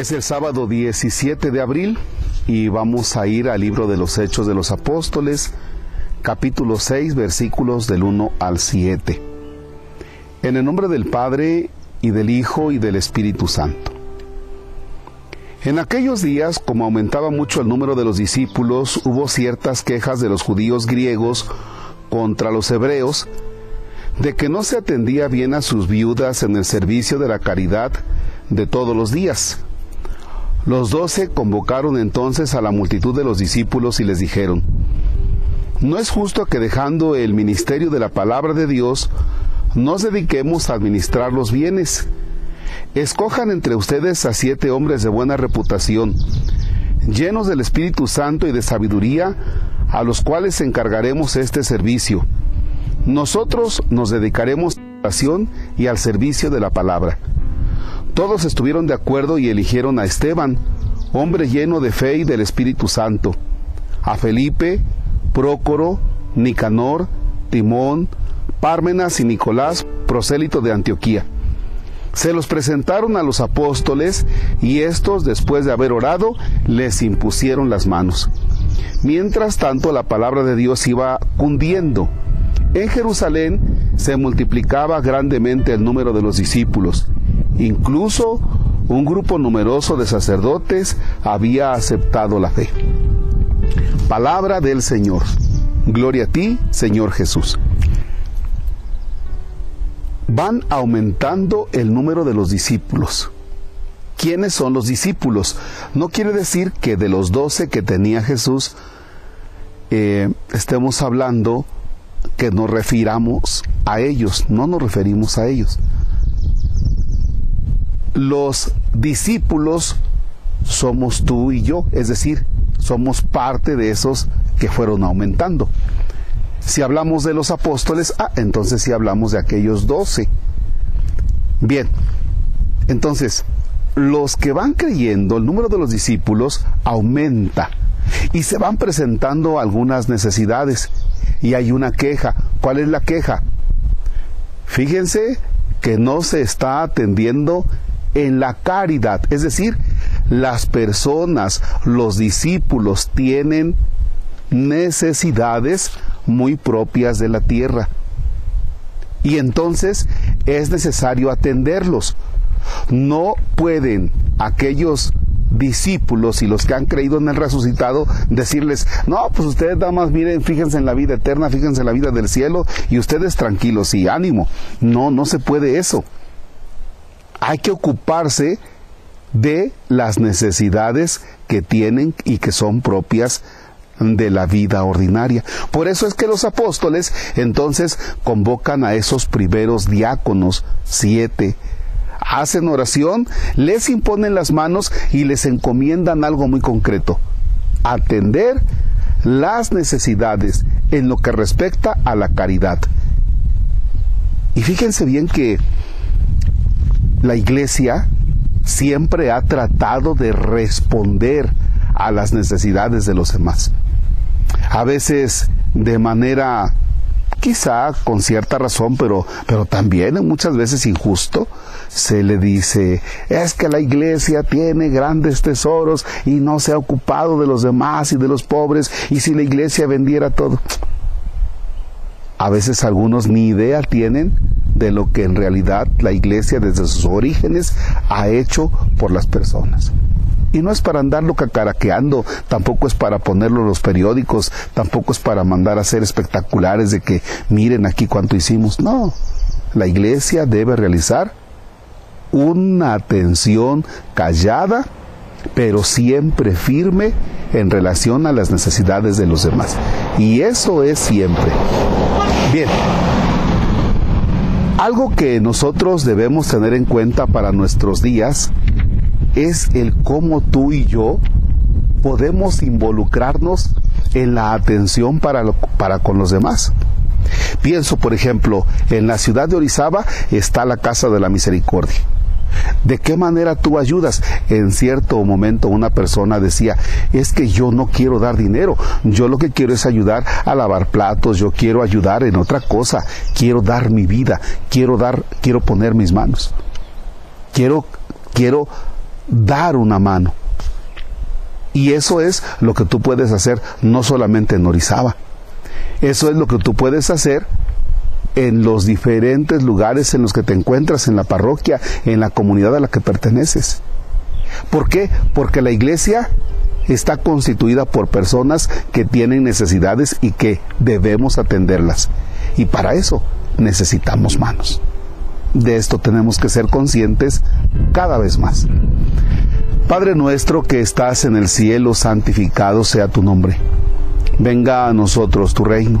Es el sábado 17 de abril y vamos a ir al libro de los Hechos de los Apóstoles, capítulo 6, versículos del 1 al 7. En el nombre del Padre y del Hijo y del Espíritu Santo. En aquellos días, como aumentaba mucho el número de los discípulos, hubo ciertas quejas de los judíos griegos contra los hebreos de que no se atendía bien a sus viudas en el servicio de la caridad de todos los días. Los doce convocaron entonces a la multitud de los discípulos y les dijeron, No es justo que dejando el ministerio de la palabra de Dios, nos dediquemos a administrar los bienes. Escojan entre ustedes a siete hombres de buena reputación, llenos del Espíritu Santo y de sabiduría, a los cuales encargaremos este servicio. Nosotros nos dedicaremos a la oración y al servicio de la palabra. Todos estuvieron de acuerdo y eligieron a Esteban, hombre lleno de fe y del Espíritu Santo, a Felipe, Prócoro, Nicanor, Timón, Pármenas y Nicolás, prosélito de Antioquía. Se los presentaron a los apóstoles y estos, después de haber orado, les impusieron las manos. Mientras tanto, la palabra de Dios iba cundiendo. En Jerusalén se multiplicaba grandemente el número de los discípulos Incluso un grupo numeroso de sacerdotes había aceptado la fe. Palabra del Señor. Gloria a ti, Señor Jesús. Van aumentando el número de los discípulos. ¿Quiénes son los discípulos? No quiere decir que de los doce que tenía Jesús eh, estemos hablando que nos refiramos a ellos, no nos referimos a ellos los discípulos somos tú y yo, es decir, somos parte de esos que fueron aumentando. Si hablamos de los apóstoles, ah, entonces si hablamos de aquellos doce. Bien, entonces, los que van creyendo, el número de los discípulos aumenta y se van presentando algunas necesidades y hay una queja. ¿Cuál es la queja? Fíjense que no se está atendiendo en la caridad. Es decir, las personas, los discípulos tienen necesidades muy propias de la tierra. Y entonces es necesario atenderlos. No pueden aquellos discípulos y los que han creído en el resucitado decirles, no, pues ustedes nada más miren, fíjense en la vida eterna, fíjense en la vida del cielo y ustedes tranquilos y ánimo. No, no se puede eso hay que ocuparse de las necesidades que tienen y que son propias de la vida ordinaria. Por eso es que los apóstoles entonces convocan a esos primeros diáconos, siete, hacen oración, les imponen las manos y les encomiendan algo muy concreto, atender las necesidades en lo que respecta a la caridad. Y fíjense bien que la iglesia siempre ha tratado de responder a las necesidades de los demás. A veces de manera quizá con cierta razón, pero, pero también muchas veces injusto, se le dice, es que la iglesia tiene grandes tesoros y no se ha ocupado de los demás y de los pobres, y si la iglesia vendiera todo. A veces algunos ni idea tienen de lo que en realidad la iglesia desde sus orígenes ha hecho por las personas. Y no es para andarlo cacaraqueando, tampoco es para ponerlo en los periódicos, tampoco es para mandar a hacer espectaculares de que miren aquí cuánto hicimos. No, la iglesia debe realizar una atención callada, pero siempre firme en relación a las necesidades de los demás. Y eso es siempre. Bien, algo que nosotros debemos tener en cuenta para nuestros días es el cómo tú y yo podemos involucrarnos en la atención para, para con los demás. Pienso, por ejemplo, en la ciudad de Orizaba está la Casa de la Misericordia. ¿De qué manera tú ayudas? En cierto momento una persona decía, es que yo no quiero dar dinero, yo lo que quiero es ayudar a lavar platos, yo quiero ayudar en otra cosa, quiero dar mi vida, quiero dar, quiero poner mis manos. Quiero, quiero dar una mano. Y eso es lo que tú puedes hacer no solamente en Orizaba. Eso es lo que tú puedes hacer en los diferentes lugares en los que te encuentras, en la parroquia, en la comunidad a la que perteneces. ¿Por qué? Porque la iglesia está constituida por personas que tienen necesidades y que debemos atenderlas. Y para eso necesitamos manos. De esto tenemos que ser conscientes cada vez más. Padre nuestro que estás en el cielo, santificado sea tu nombre. Venga a nosotros tu reino.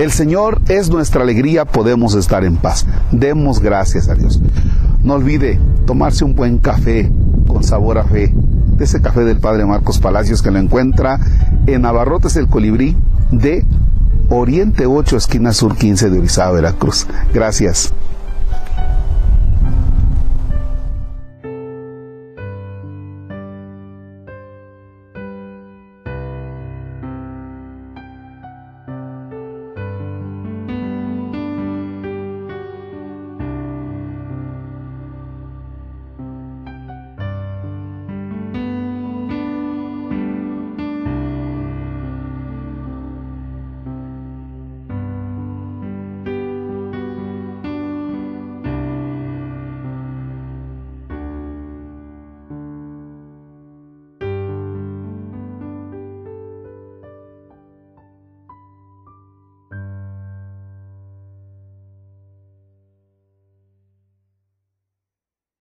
El Señor es nuestra alegría, podemos estar en paz. Demos gracias a Dios. No olvide tomarse un buen café con sabor a fe, de ese café del Padre Marcos Palacios que lo encuentra en Abarrotes el Colibrí de Oriente 8, esquina sur 15 de Orizaba, Veracruz. Gracias.